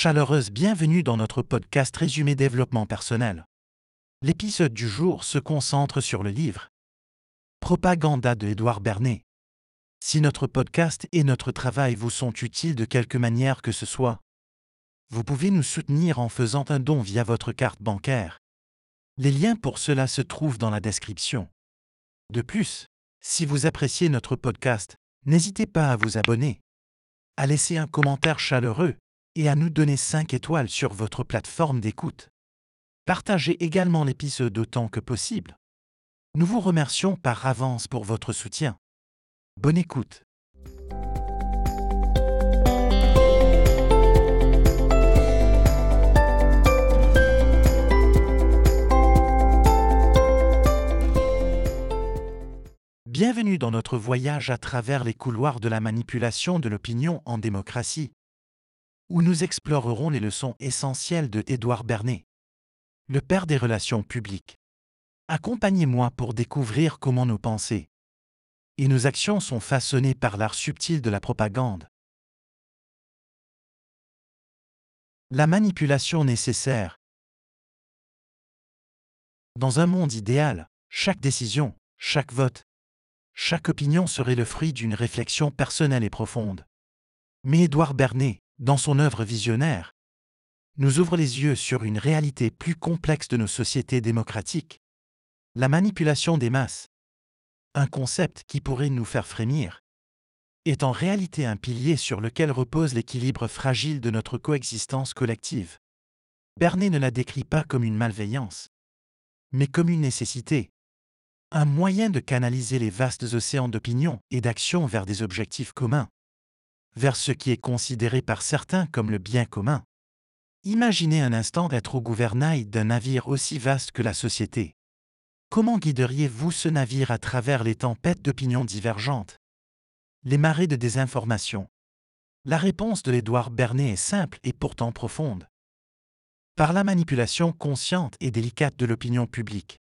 Chaleureuse bienvenue dans notre podcast Résumé développement personnel. L'épisode du jour se concentre sur le livre Propaganda de Édouard Bernet. Si notre podcast et notre travail vous sont utiles de quelque manière que ce soit, vous pouvez nous soutenir en faisant un don via votre carte bancaire. Les liens pour cela se trouvent dans la description. De plus, si vous appréciez notre podcast, n'hésitez pas à vous abonner, à laisser un commentaire chaleureux et à nous donner 5 étoiles sur votre plateforme d'écoute. Partagez également l'épisode autant que possible. Nous vous remercions par avance pour votre soutien. Bonne écoute. Bienvenue dans notre voyage à travers les couloirs de la manipulation de l'opinion en démocratie, où nous explorerons les leçons essentielles de Édouard Bernet, le père des relations publiques. Accompagnez-moi pour découvrir comment nos pensées et nos actions sont façonnées par l'art subtil de la propagande. La manipulation nécessaire. Dans un monde idéal, chaque décision, chaque vote, chaque opinion serait le fruit d'une réflexion personnelle et profonde. Mais Édouard Bernet, dans son œuvre visionnaire, nous ouvre les yeux sur une réalité plus complexe de nos sociétés démocratiques. La manipulation des masses. Un concept qui pourrait nous faire frémir est en réalité un pilier sur lequel repose l'équilibre fragile de notre coexistence collective. Bernet ne la décrit pas comme une malveillance, mais comme une nécessité, un moyen de canaliser les vastes océans d'opinion et d'action vers des objectifs communs vers ce qui est considéré par certains comme le bien commun. Imaginez un instant être au gouvernail d'un navire aussi vaste que la société. Comment guideriez-vous ce navire à travers les tempêtes d'opinions divergentes? Les marées de désinformation La réponse de l'Édouard Bernet est simple et pourtant profonde. Par la manipulation consciente et délicate de l'opinion publique.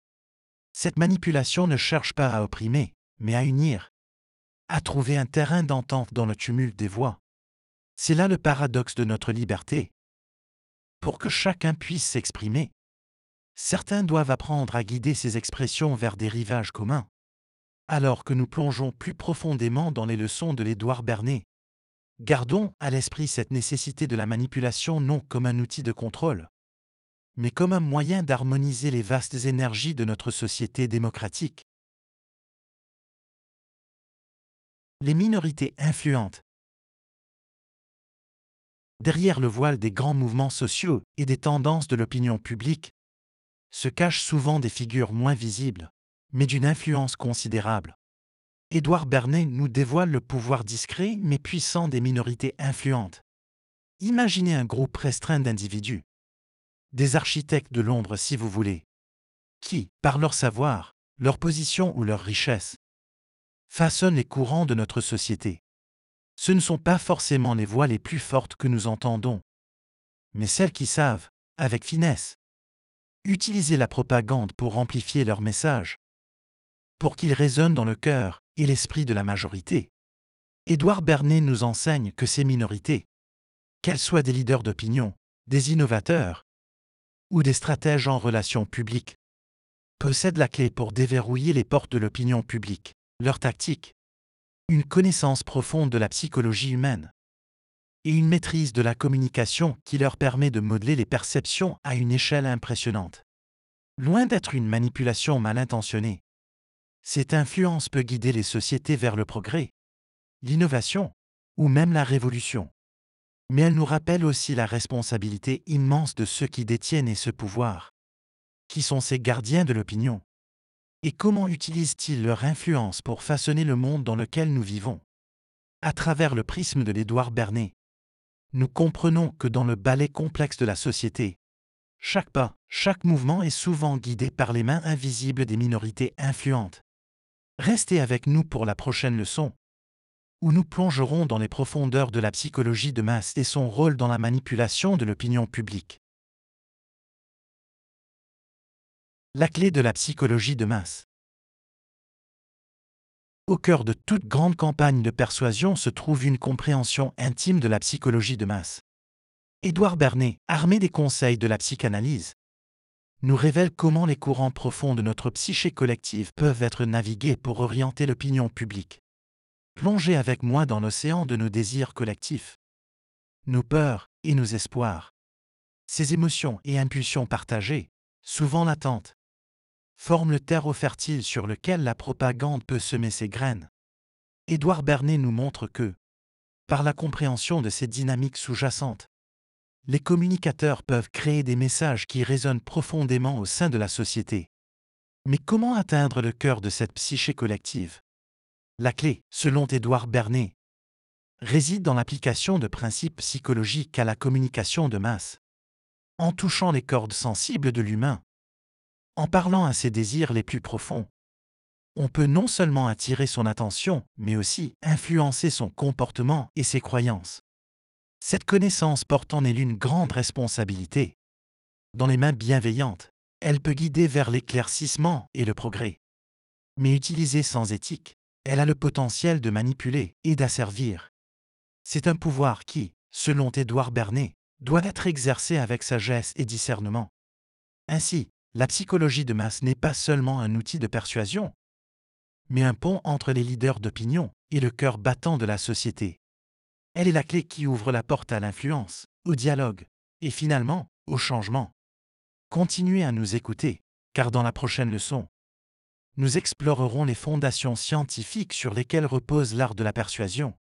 Cette manipulation ne cherche pas à opprimer, mais à unir, à trouver un terrain d'entente dans le tumulte des voix. C'est là le paradoxe de notre liberté. Pour que chacun puisse s'exprimer, certains doivent apprendre à guider ces expressions vers des rivages communs. Alors que nous plongeons plus profondément dans les leçons de l'Édouard Bernet, gardons à l'esprit cette nécessité de la manipulation non comme un outil de contrôle, mais comme un moyen d'harmoniser les vastes énergies de notre société démocratique. Les minorités influentes. Derrière le voile des grands mouvements sociaux et des tendances de l'opinion publique, se cachent souvent des figures moins visibles, mais d'une influence considérable. Édouard Bernet nous dévoile le pouvoir discret mais puissant des minorités influentes. Imaginez un groupe restreint d'individus, des architectes de l'ombre si vous voulez, qui, par leur savoir, leur position ou leur richesse, façonnent les courants de notre société. Ce ne sont pas forcément les voix les plus fortes que nous entendons, mais celles qui savent, avec finesse, utiliser la propagande pour amplifier leur message, pour qu'il résonne dans le cœur et l'esprit de la majorité. Édouard Bernet nous enseigne que ces minorités, qu'elles soient des leaders d'opinion, des innovateurs ou des stratèges en relations publiques, possèdent la clé pour déverrouiller les portes de l'opinion publique leur tactique, une connaissance profonde de la psychologie humaine et une maîtrise de la communication qui leur permet de modeler les perceptions à une échelle impressionnante. Loin d'être une manipulation mal intentionnée, cette influence peut guider les sociétés vers le progrès, l'innovation ou même la révolution. Mais elle nous rappelle aussi la responsabilité immense de ceux qui détiennent ce pouvoir, qui sont ces gardiens de l'opinion. Et comment utilisent-ils leur influence pour façonner le monde dans lequel nous vivons? À travers le prisme de l'Édouard Bernet, nous comprenons que dans le ballet complexe de la société, chaque pas, chaque mouvement est souvent guidé par les mains invisibles des minorités influentes. Restez avec nous pour la prochaine leçon, où nous plongerons dans les profondeurs de la psychologie de masse et son rôle dans la manipulation de l'opinion publique. La clé de la psychologie de masse. Au cœur de toute grande campagne de persuasion se trouve une compréhension intime de la psychologie de masse. Édouard Bernet, armé des conseils de la psychanalyse, nous révèle comment les courants profonds de notre psyché collective peuvent être navigués pour orienter l'opinion publique. Plongez avec moi dans l'océan de nos désirs collectifs, nos peurs et nos espoirs. Ces émotions et impulsions partagées, souvent latentes, forment le terreau fertile sur lequel la propagande peut semer ses graines. Édouard Bernet nous montre que, par la compréhension de ces dynamiques sous-jacentes, les communicateurs peuvent créer des messages qui résonnent profondément au sein de la société. Mais comment atteindre le cœur de cette psyché collective? La clé, selon Édouard Bernet, réside dans l'application de principes psychologiques à la communication de masse. En touchant les cordes sensibles de l'humain, en parlant à ses désirs les plus profonds, on peut non seulement attirer son attention, mais aussi influencer son comportement et ses croyances. Cette connaissance porte en elle une grande responsabilité. Dans les mains bienveillantes, elle peut guider vers l'éclaircissement et le progrès. Mais utilisée sans éthique, elle a le potentiel de manipuler et d'asservir. C'est un pouvoir qui, selon Édouard Bernet, doit être exercé avec sagesse et discernement. Ainsi, la psychologie de masse n'est pas seulement un outil de persuasion, mais un pont entre les leaders d'opinion et le cœur battant de la société. Elle est la clé qui ouvre la porte à l'influence, au dialogue, et finalement, au changement. Continuez à nous écouter, car dans la prochaine leçon, nous explorerons les fondations scientifiques sur lesquelles repose l'art de la persuasion.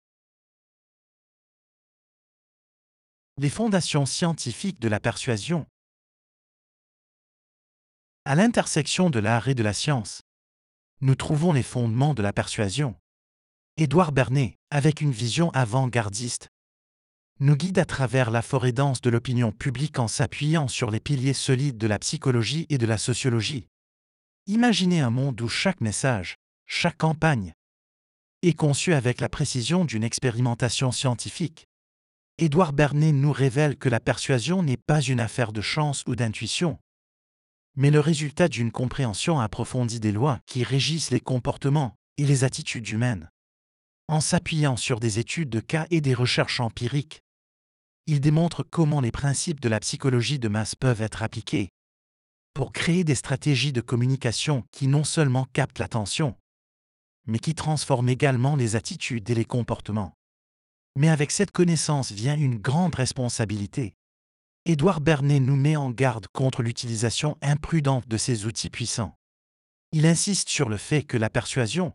Les fondations scientifiques de la persuasion. À l'intersection de l'art et de la science, nous trouvons les fondements de la persuasion. Édouard Bernet, avec une vision avant-gardiste, nous guide à travers la forêt dense de l'opinion publique en s'appuyant sur les piliers solides de la psychologie et de la sociologie. Imaginez un monde où chaque message, chaque campagne, est conçu avec la précision d'une expérimentation scientifique. Édouard Bernet nous révèle que la persuasion n'est pas une affaire de chance ou d'intuition, mais le résultat d'une compréhension approfondie des lois qui régissent les comportements et les attitudes humaines. En s'appuyant sur des études de cas et des recherches empiriques, il démontre comment les principes de la psychologie de masse peuvent être appliqués pour créer des stratégies de communication qui non seulement captent l'attention, mais qui transforment également les attitudes et les comportements. Mais avec cette connaissance vient une grande responsabilité. Édouard Bernet nous met en garde contre l'utilisation imprudente de ces outils puissants. Il insiste sur le fait que la persuasion,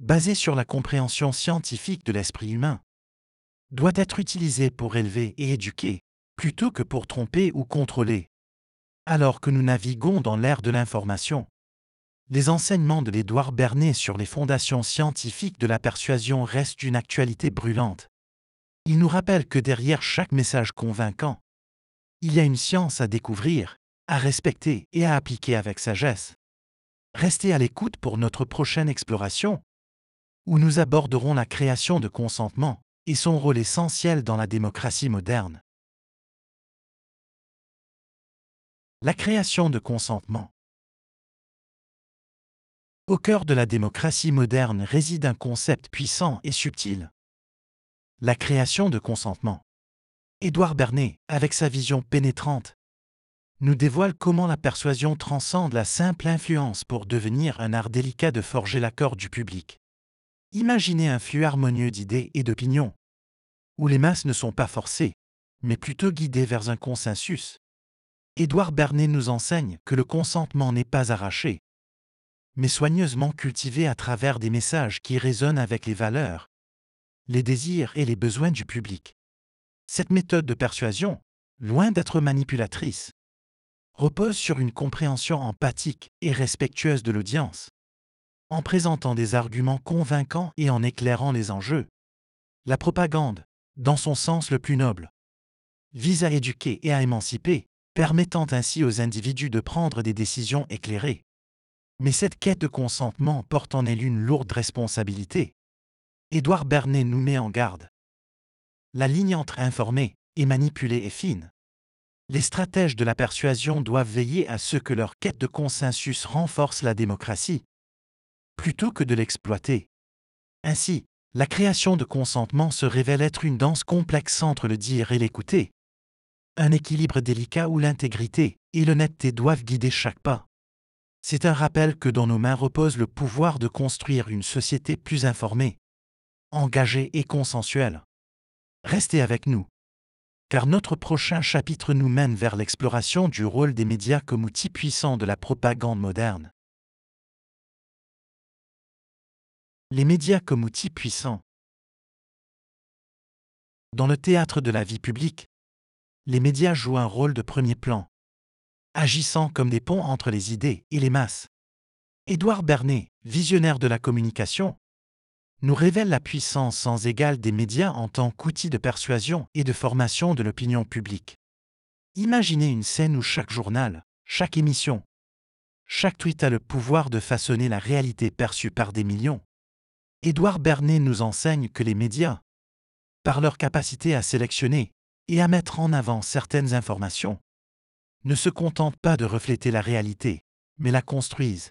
basé sur la compréhension scientifique de l'esprit humain, doit être utilisé pour élever et éduquer, plutôt que pour tromper ou contrôler. Alors que nous naviguons dans l'ère de l'information, les enseignements de l'Édouard Bernet sur les fondations scientifiques de la persuasion restent d'une actualité brûlante. Il nous rappelle que derrière chaque message convaincant, il y a une science à découvrir, à respecter et à appliquer avec sagesse. Restez à l'écoute pour notre prochaine exploration, où nous aborderons la création de consentement et son rôle essentiel dans la démocratie moderne. La création de consentement. Au cœur de la démocratie moderne réside un concept puissant et subtil. La création de consentement. Édouard Bernet, avec sa vision pénétrante, nous dévoile comment la persuasion transcende la simple influence pour devenir un art délicat de forger l'accord du public. Imaginez un flux harmonieux d'idées et d'opinions, où les masses ne sont pas forcées, mais plutôt guidées vers un consensus. Édouard Bernet nous enseigne que le consentement n'est pas arraché, mais soigneusement cultivé à travers des messages qui résonnent avec les valeurs, les désirs et les besoins du public. Cette méthode de persuasion, loin d'être manipulatrice, repose sur une compréhension empathique et respectueuse de l'audience en présentant des arguments convaincants et en éclairant les enjeux. La propagande, dans son sens le plus noble, vise à éduquer et à émanciper, permettant ainsi aux individus de prendre des décisions éclairées. Mais cette quête de consentement porte en elle une lourde responsabilité. Édouard Bernet nous met en garde. La ligne entre informer et manipuler est fine. Les stratèges de la persuasion doivent veiller à ce que leur quête de consensus renforce la démocratie, plutôt que de l'exploiter. Ainsi, la création de consentement se révèle être une danse complexe entre le dire et l'écouter, un équilibre délicat où l'intégrité et l'honnêteté doivent guider chaque pas. C'est un rappel que dans nos mains repose le pouvoir de construire une société plus informée, engagée et consensuelle. Restez avec nous. Car notre prochain chapitre nous mène vers l'exploration du rôle des médias comme outil puissant de la propagande moderne. Les médias comme outil puissant. Dans le théâtre de la vie publique, les médias jouent un rôle de premier plan, agissant comme des ponts entre les idées et les masses. Édouard Bernet, visionnaire de la communication, nous révèle la puissance sans égale des médias en tant qu'outil de persuasion et de formation de l'opinion publique. Imaginez une scène où chaque journal, chaque émission, chaque tweet a le pouvoir de façonner la réalité perçue par des millions. Édouard Bernet nous enseigne que les médias, par leur capacité à sélectionner et à mettre en avant certaines informations, ne se contentent pas de refléter la réalité, mais la construisent,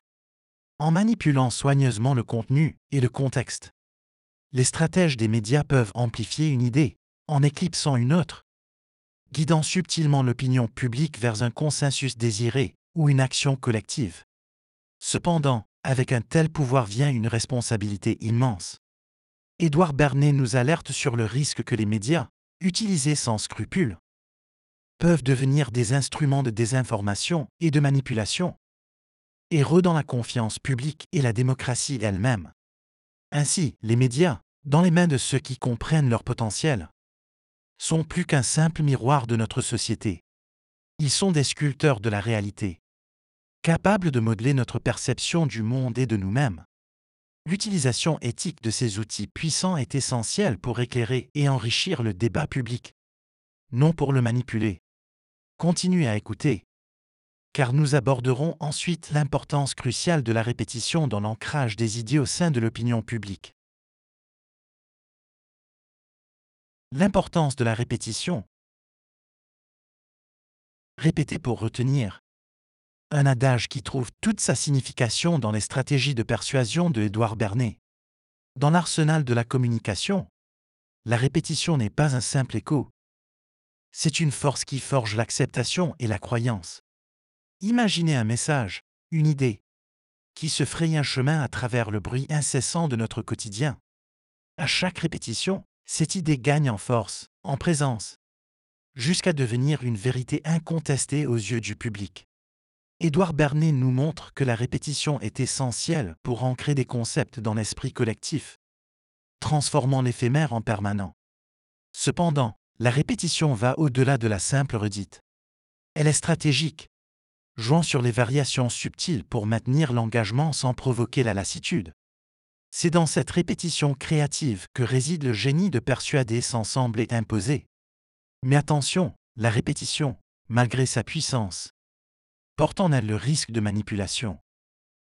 en manipulant soigneusement le contenu et le contexte les stratèges des médias peuvent amplifier une idée, en éclipsant une autre, guidant subtilement l'opinion publique vers un consensus désiré ou une action collective. Cependant, avec un tel pouvoir vient une responsabilité immense. Édouard Bernet nous alerte sur le risque que les médias, utilisés sans scrupule, peuvent devenir des instruments de désinformation et de manipulation, et la confiance publique et la démocratie elle-même. Ainsi, les médias, dans les mains de ceux qui comprennent leur potentiel, sont plus qu'un simple miroir de notre société. Ils sont des sculpteurs de la réalité, capables de modeler notre perception du monde et de nous-mêmes. L'utilisation éthique de ces outils puissants est essentielle pour éclairer et enrichir le débat public, non pour le manipuler. Continuez à écouter, car nous aborderons ensuite l'importance cruciale de la répétition dans l'ancrage des idées au sein de l'opinion publique. L'importance de la répétition. Répéter pour retenir. Un adage qui trouve toute sa signification dans les stratégies de persuasion de Édouard Bernet. Dans l'arsenal de la communication, la répétition n'est pas un simple écho. C'est une force qui forge l'acceptation et la croyance. Imaginez un message, une idée, qui se fraye un chemin à travers le bruit incessant de notre quotidien. À chaque répétition, cette idée gagne en force, en présence, jusqu'à devenir une vérité incontestée aux yeux du public. Édouard Bernet nous montre que la répétition est essentielle pour ancrer des concepts dans l'esprit collectif, transformant l'éphémère en permanent. Cependant, la répétition va au-delà de la simple redite. Elle est stratégique, jouant sur les variations subtiles pour maintenir l'engagement sans provoquer la lassitude. C'est dans cette répétition créative que réside le génie de persuader sans sembler imposer. Mais attention, la répétition, malgré sa puissance, porte en elle le risque de manipulation.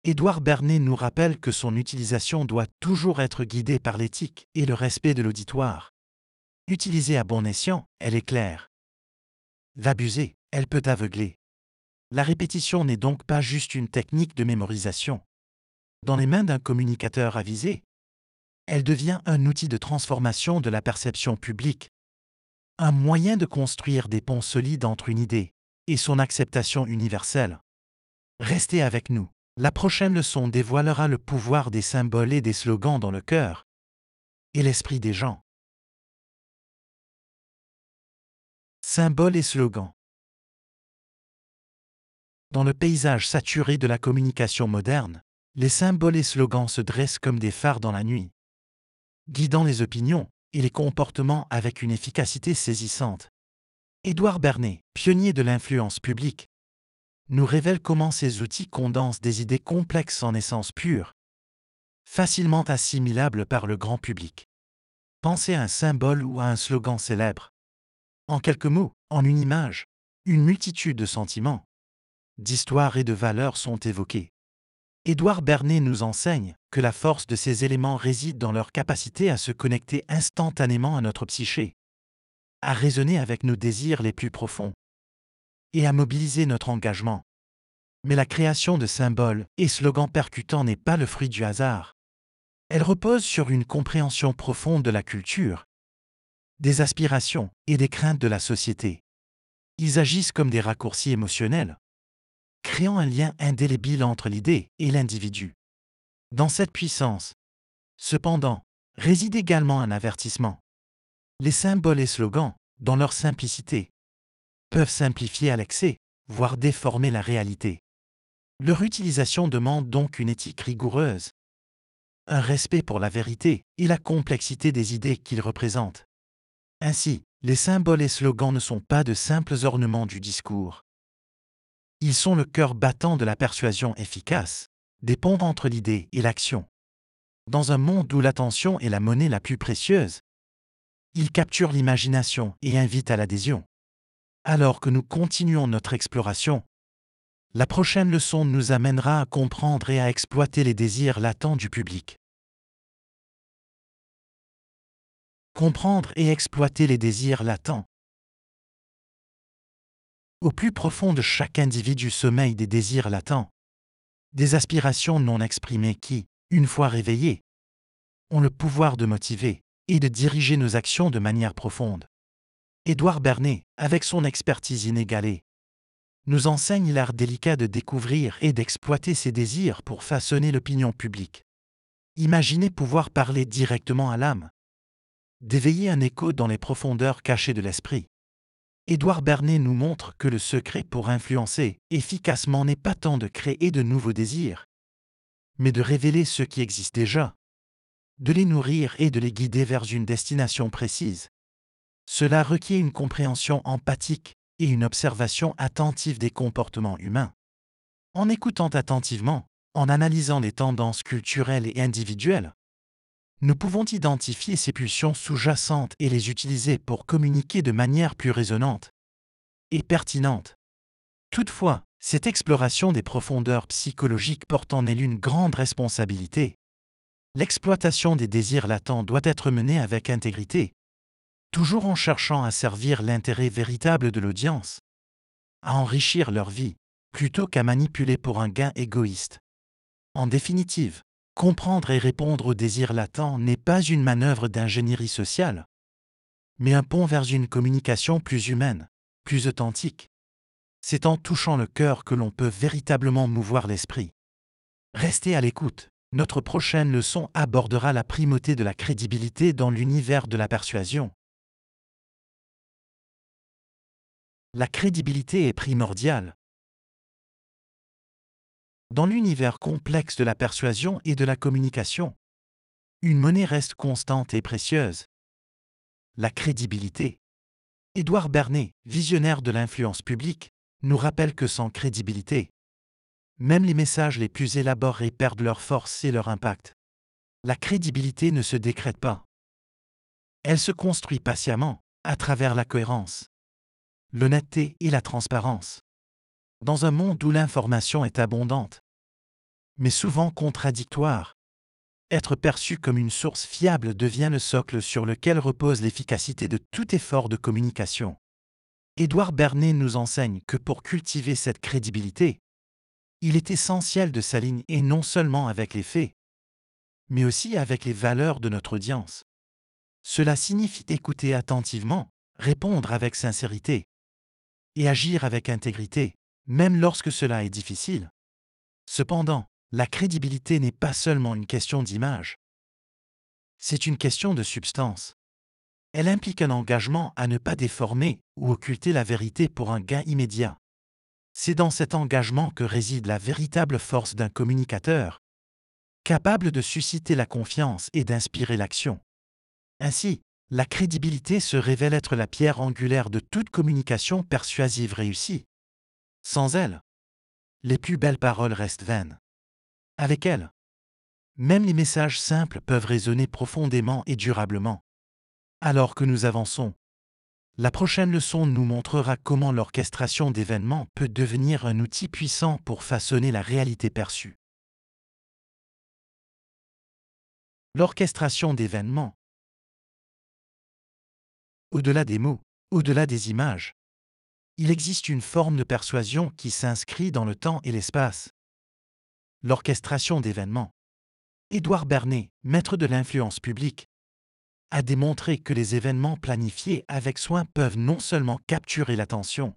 Édouard Bernet nous rappelle que son utilisation doit toujours être guidée par l'éthique et le respect de l'auditoire. Utilisée à bon escient, elle est claire. L'abuser, elle peut aveugler. La répétition n'est donc pas juste une technique de mémorisation dans les mains d'un communicateur avisé, elle devient un outil de transformation de la perception publique, un moyen de construire des ponts solides entre une idée et son acceptation universelle. Restez avec nous. La prochaine leçon dévoilera le pouvoir des symboles et des slogans dans le cœur et l'esprit des gens. Symboles et slogans. Dans le paysage saturé de la communication moderne, les symboles et slogans se dressent comme des phares dans la nuit, guidant les opinions et les comportements avec une efficacité saisissante. Édouard Bernet, pionnier de l'influence publique, nous révèle comment ces outils condensent des idées complexes en essence pure, facilement assimilables par le grand public. Pensez à un symbole ou à un slogan célèbre. En quelques mots, en une image, une multitude de sentiments, d'histoires et de valeurs sont évoqués. Édouard Bernet nous enseigne que la force de ces éléments réside dans leur capacité à se connecter instantanément à notre psyché, à raisonner avec nos désirs les plus profonds et à mobiliser notre engagement. Mais la création de symboles et slogans percutants n'est pas le fruit du hasard. Elle repose sur une compréhension profonde de la culture, des aspirations et des craintes de la société. ils agissent comme des raccourcis émotionnels, créant un lien indélébile entre l'idée et l'individu. Dans cette puissance, cependant, réside également un avertissement. Les symboles et slogans, dans leur simplicité, peuvent simplifier à l'excès, voire déformer la réalité. Leur utilisation demande donc une éthique rigoureuse, un respect pour la vérité et la complexité des idées qu'ils représentent. Ainsi, les symboles et slogans ne sont pas de simples ornements du discours. Ils sont le cœur battant de la persuasion efficace, des ponts entre l'idée et l'action. Dans un monde où l'attention est la monnaie la plus précieuse, ils capturent l'imagination et invitent à l'adhésion. Alors que nous continuons notre exploration, la prochaine leçon nous amènera à comprendre et à exploiter les désirs latents du public. Comprendre et exploiter les désirs latents. Au plus profond de chaque individu sommeille des désirs latents, des aspirations non exprimées qui, une fois réveillées, ont le pouvoir de motiver et de diriger nos actions de manière profonde. Édouard Bernet, avec son expertise inégalée, nous enseigne l'art délicat de découvrir et d'exploiter ses désirs pour façonner l'opinion publique. Imaginez pouvoir parler directement à l'âme, d'éveiller un écho dans les profondeurs cachées de l'esprit. Édouard Bernet nous montre que le secret pour influencer efficacement n'est pas tant de créer de nouveaux désirs, mais de révéler ceux qui existent déjà, de les nourrir et de les guider vers une destination précise. Cela requiert une compréhension empathique et une observation attentive des comportements humains. En écoutant attentivement, en analysant les tendances culturelles et individuelles, nous pouvons identifier ces pulsions sous-jacentes et les utiliser pour communiquer de manière plus résonante et pertinente. Toutefois, cette exploration des profondeurs psychologiques porte en elle une grande responsabilité. L'exploitation des désirs latents doit être menée avec intégrité, toujours en cherchant à servir l'intérêt véritable de l'audience, à enrichir leur vie, plutôt qu'à manipuler pour un gain égoïste. En définitive, comprendre et répondre aux désirs latents n'est pas une manœuvre d'ingénierie sociale, mais un pont vers une communication plus humaine, plus authentique. C'est en touchant le cœur que l'on peut véritablement mouvoir l'esprit. Restez à l'écoute. Notre prochaine leçon abordera la primauté de la crédibilité dans l'univers de la persuasion. La crédibilité est primordiale. Dans l'univers complexe de la persuasion et de la communication, une monnaie reste constante et précieuse. La crédibilité. Édouard Bernet, visionnaire de l'influence publique, nous rappelle que sans crédibilité, même les messages les plus élaborés perdent leur force et leur impact. La crédibilité ne se décrète pas. Elle se construit patiemment, à travers la cohérence l'honnêteté et la transparence. Dans un monde où l'information est abondante, mais souvent contradictoire, être perçu comme une source fiable devient le socle sur lequel repose l'efficacité de tout effort de communication. Édouard Bernet nous enseigne que pour cultiver cette crédibilité, il est essentiel de s'aligner non seulement avec les faits, mais aussi avec les valeurs de notre audience. Cela signifie écouter attentivement, répondre avec sincérité, et agir avec intégrité, même lorsque cela est difficile. Cependant, la crédibilité n'est pas seulement une question d'image. C'est une question de substance. Elle implique un engagement à ne pas déformer ou occulter la vérité pour un gain immédiat. C'est dans cet engagement que réside la véritable force d'un communicateur, capable de susciter la confiance et d'inspirer l'action. Ainsi, la crédibilité se révèle être la pierre angulaire de toute communication persuasive réussie. Sans elle, les plus belles paroles restent vaines. Avec elle, même les messages simples peuvent résonner profondément et durablement. Alors que nous avançons, la prochaine leçon nous montrera comment l'orchestration d'événements peut devenir un outil puissant pour façonner la réalité perçue. L'orchestration d'événements, au-delà des mots, au-delà des images. Il existe une forme de persuasion qui s'inscrit dans le temps et l'espace. L'orchestration d'événements. Édouard Bernet, maître de l'influence publique, a démontré que les événements planifiés avec soin peuvent non seulement capturer l'attention,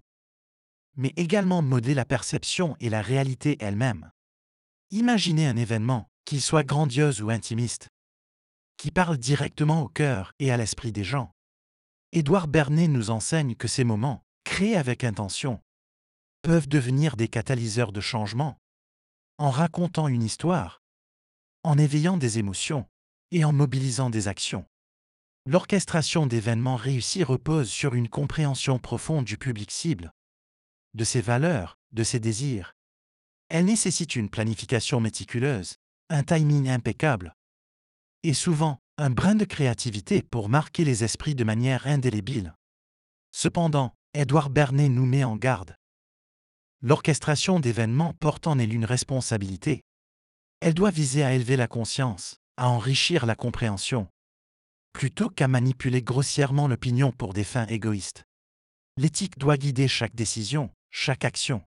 mais également modeler la perception et la réalité elle-même. Imaginez un événement, qu'il soit grandiose ou intimiste, qui parle directement au cœur et à l'esprit des gens. Édouard Bernet nous enseigne que ces moments, créés avec intention, peuvent devenir des catalyseurs de changement, en racontant une histoire, en éveillant des émotions et en mobilisant des actions. L'orchestration d'événements réussis repose sur une compréhension profonde du public cible, de ses valeurs, de ses désirs. Elle nécessite une planification méticuleuse, un timing impeccable, et souvent un brin de créativité pour marquer les esprits de manière indélébile. Cependant, Édouard Bernet nous met en garde. L'orchestration d'événements porte en elle une responsabilité. Elle doit viser à élever la conscience, à enrichir la compréhension, plutôt qu'à manipuler grossièrement l'opinion pour des fins égoïstes. L'éthique doit guider chaque décision, chaque action.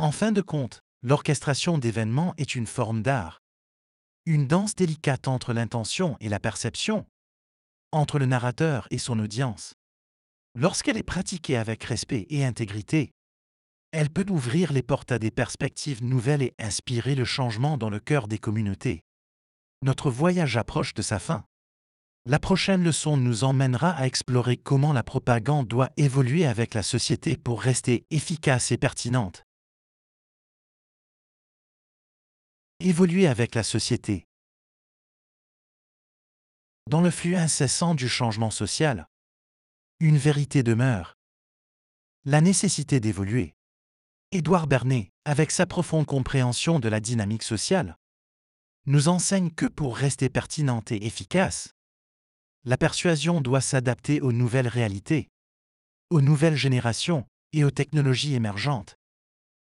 En fin de compte, l'orchestration d'événements est une forme d'art. Une danse délicate entre l'intention et la perception, entre le narrateur et son audience. Lorsqu'elle est pratiquée avec respect et intégrité, elle peut ouvrir les portes à des perspectives nouvelles et inspirer le changement dans le cœur des communautés. Notre voyage approche de sa fin. La prochaine leçon nous emmènera à explorer comment la propagande doit évoluer avec la société pour rester efficace et pertinente. Évoluer avec la société. Dans le flux incessant du changement social, une vérité demeure. La nécessité d'évoluer. Édouard Bernet, avec sa profonde compréhension de la dynamique sociale, nous enseigne que pour rester pertinente et efficace, la persuasion doit s'adapter aux nouvelles réalités, aux nouvelles générations et aux technologies émergentes.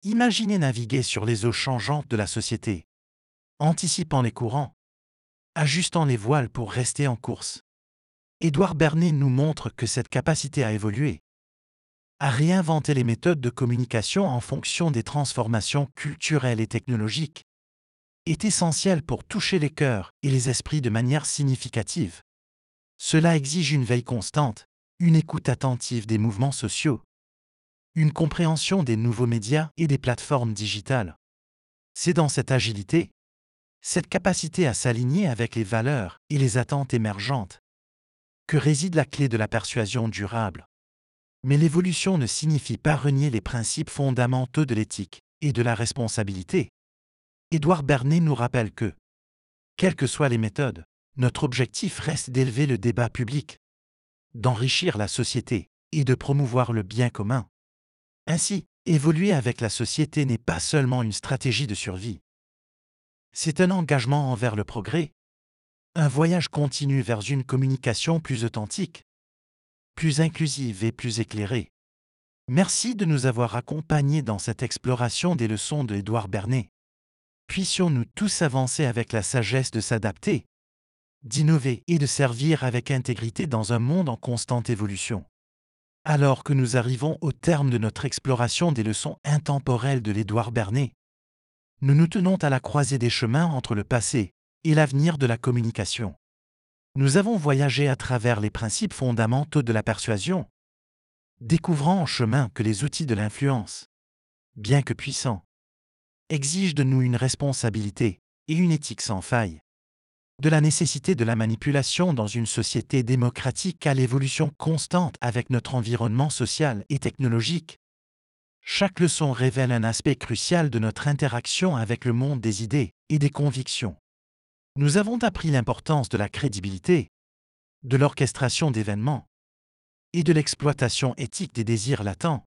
Imaginez naviguer sur les eaux changeantes de la société, anticipant les courants, ajustant les voiles pour rester en course. Édouard Bernet nous montre que cette capacité à évoluer, à réinventer les méthodes de communication en fonction des transformations culturelles et technologiques, est essentielle pour toucher les cœurs et les esprits de manière significative. Cela exige une veille constante, une écoute attentive des mouvements sociaux, une compréhension des nouveaux médias et des plateformes digitales. C'est dans cette agilité, cette capacité à s'aligner avec les valeurs et les attentes émergentes, que réside la clé de la persuasion durable. Mais l'évolution ne signifie pas renier les principes fondamentaux de l'éthique et de la responsabilité. Édouard Bernet nous rappelle que, quelles que soient les méthodes, notre objectif reste d'élever le débat public, d'enrichir la société et de promouvoir le bien commun. Ainsi, évoluer avec la société n'est pas seulement une stratégie de survie. C'est un engagement envers le progrès, un voyage continu vers une communication plus authentique, plus inclusive et plus éclairée. Merci de nous avoir accompagnés dans cette exploration des leçons de Bernet. Puissions-nous tous avancer avec la sagesse de s'adapter d'innover et de servir avec intégrité dans un monde en constante évolution. Alors que nous arrivons au terme de notre exploration des leçons intemporelles de l'Édouard Bernet, nous nous tenons à la croisée des chemins entre le passé et l'avenir de la communication. Nous avons voyagé à travers les principes fondamentaux de la persuasion, découvrant en chemin que les outils de l'influence, bien que puissants, exigent de nous une responsabilité et une éthique sans faille de la nécessité de la manipulation dans une société démocratique à l'évolution constante avec notre environnement social et technologique. Chaque leçon révèle un aspect crucial de notre interaction avec le monde des idées et des convictions. Nous avons appris l'importance de la crédibilité, de l'orchestration d'événements et de l'exploitation éthique des désirs latents,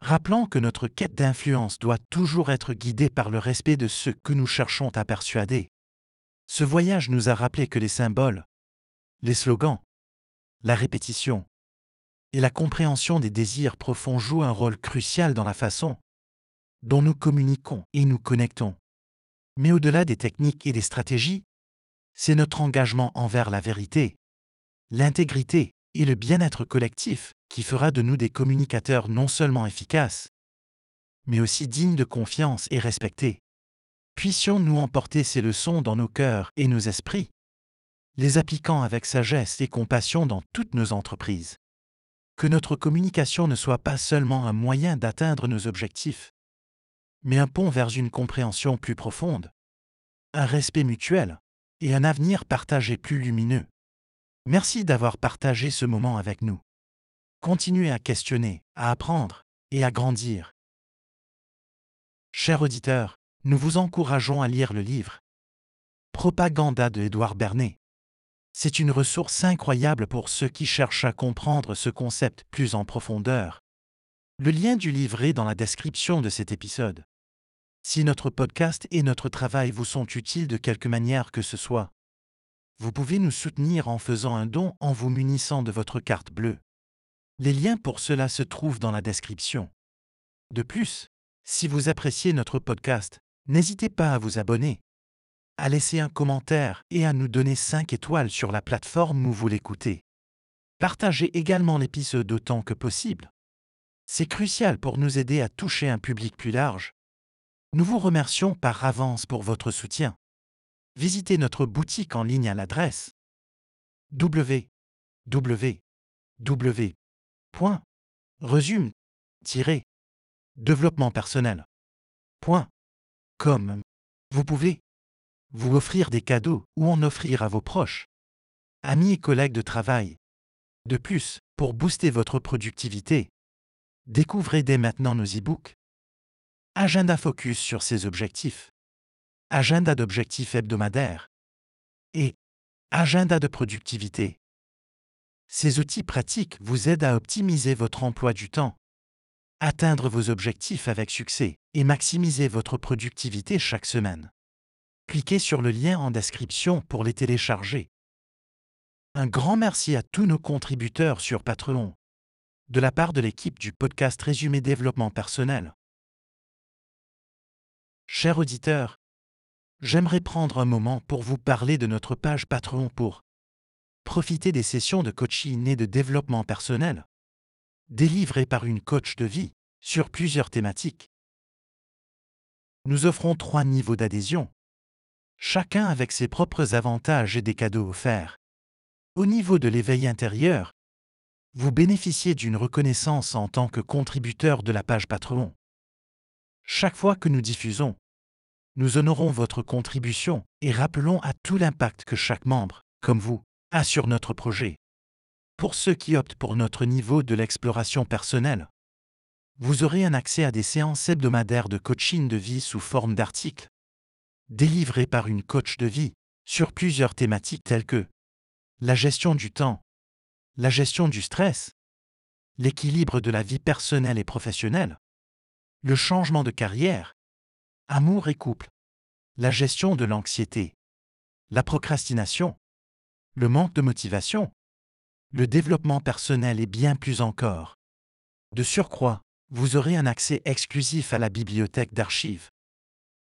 rappelant que notre quête d'influence doit toujours être guidée par le respect de ceux que nous cherchons à persuader. Ce voyage nous a rappelé que les symboles, les slogans, la répétition et la compréhension des désirs profonds jouent un rôle crucial dans la façon dont nous communiquons et nous connectons. Mais au-delà des techniques et des stratégies, c'est notre engagement envers la vérité, l'intégrité et le bien-être collectif qui fera de nous des communicateurs non seulement efficaces, mais aussi dignes de confiance et respectés. Puissions-nous emporter ces leçons dans nos cœurs et nos esprits, les appliquant avec sagesse et compassion dans toutes nos entreprises. que notre communication ne soit pas seulement un moyen d'atteindre nos objectifs, mais un pont vers une compréhension plus profonde, un respect mutuel et un avenir partagé plus lumineux. Merci d'avoir partagé ce moment avec nous. Continuez à questionner, à apprendre et à grandir. Chers auditeurs, nous vous encourageons à lire le livre Propaganda de Édouard Bernet. C'est une ressource incroyable pour ceux qui cherchent à comprendre ce concept plus en profondeur. Le lien du livre est dans la description de cet épisode. Si notre podcast et notre travail vous sont utiles de quelque manière que ce soit, vous pouvez nous soutenir en faisant un don en vous munissant de votre carte bleue. Les liens pour cela se trouvent dans la description. De plus, si vous appréciez notre podcast, n'hésitez pas à vous abonner, à laisser un commentaire et à nous donner 5 étoiles sur la plateforme où vous l'écoutez. Partagez également l'épisode autant que possible. C'est crucial pour nous aider à toucher un public plus large. Nous vous remercions par avance pour votre soutien. Visitez notre boutique en ligne à l'adresse www.resume-développement personnel.com. Vous pouvez vous offrir des cadeaux ou en offrir à vos proches, amis et collègues de travail. De plus, pour booster votre productivité, découvrez dès maintenant nos e-books. Agenda Focus sur ses objectifs. Agenda d'objectifs hebdomadaires. Et Agenda de productivité. Ces outils pratiques vous aident à optimiser votre emploi du temps, atteindre vos objectifs avec succès et maximiser votre productivité chaque semaine. Cliquez sur le lien en description pour les télécharger. Un grand merci à tous nos contributeurs sur Patreon, de la part de l'équipe du podcast Résumé Développement Personnel. Chers auditeurs, j'aimerais prendre un moment pour vous parler de notre page Patreon pour profiter des sessions de coaching et de développement personnel, délivrées par une coach de vie sur plusieurs thématiques. Nous offrons trois niveaux d'adhésion chacun avec ses propres avantages et des cadeaux offerts. Au niveau de l'éveil intérieur, vous bénéficiez d'une reconnaissance en tant que contributeur de la page Patreon. Chaque fois que nous diffusons, nous honorons votre contribution et rappelons à tout l'impact que chaque membre, comme vous, a sur notre projet. Pour ceux qui optent pour notre niveau de l'exploration personnelle, vous aurez un accès à des séances hebdomadaires de coaching de vie sous forme d'articles, délivré par une coach de vie, sur plusieurs thématiques telles que la gestion du temps, la gestion du stress, l'équilibre de la vie personnelle et professionnelle, le changement de carrière, amour et couple, la gestion de l'anxiété, la procrastination, le manque de motivation, le développement personnel et bien plus encore. De surcroît, vous aurez un accès exclusif à la bibliothèque d'archives.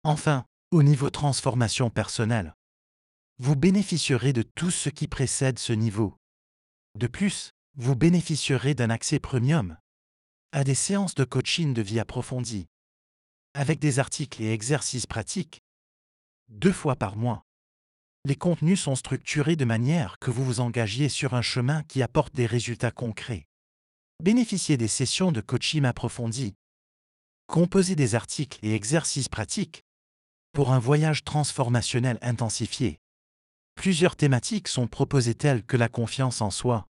Enfin, au niveau transformation personnelle. Vous bénéficierez de tout ce qui précède ce niveau. De plus, vous bénéficierez d'un accès premium à des séances de coaching de vie approfondie, avec des articles et exercices pratiques, deux fois par mois. Les contenus sont structurés de manière que vous vous engagiez sur un chemin qui apporte des résultats concrets. Bénéficiez des sessions de coaching approfondi. Composez des articles et exercices pratiques pour un voyage transformationnel intensifié. Plusieurs thématiques sont proposées telles que la confiance en soi,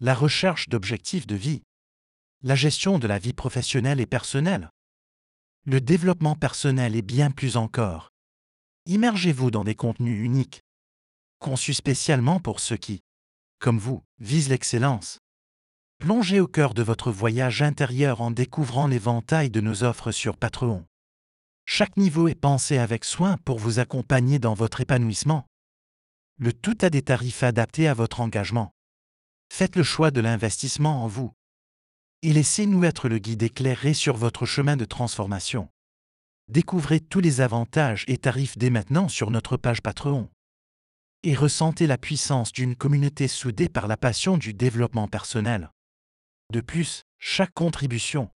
la recherche d'objectifs de vie, la gestion de la vie professionnelle et personnelle, le développement personnel et bien plus encore. Immergez-vous dans des contenus uniques, conçus spécialement pour ceux qui, comme vous, visent l'excellence. Plongez au cœur de votre voyage intérieur en découvrant l'éventail de nos offres sur Patreon. Chaque niveau est pensé avec soin pour vous accompagner dans votre épanouissement. Le tout a des tarifs adaptés à votre engagement. Faites le choix de l'investissement en vous. Et laissez-nous être le guide éclairé sur votre chemin de transformation. Découvrez tous les avantages et tarifs dès maintenant sur notre page Patreon. Et ressentez la puissance d'une communauté soudée par la passion du développement personnel. De plus, chaque contribution,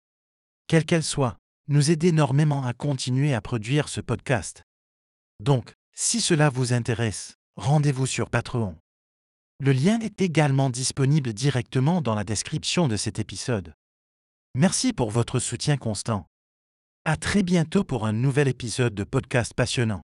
quelle qu'elle soit, nous aide énormément à continuer à produire ce podcast. Donc, si cela vous intéresse, rendez-vous sur Patreon. Le lien est également disponible directement dans la description de cet épisode. Merci pour votre soutien constant. À très bientôt pour un nouvel épisode de podcast passionnant.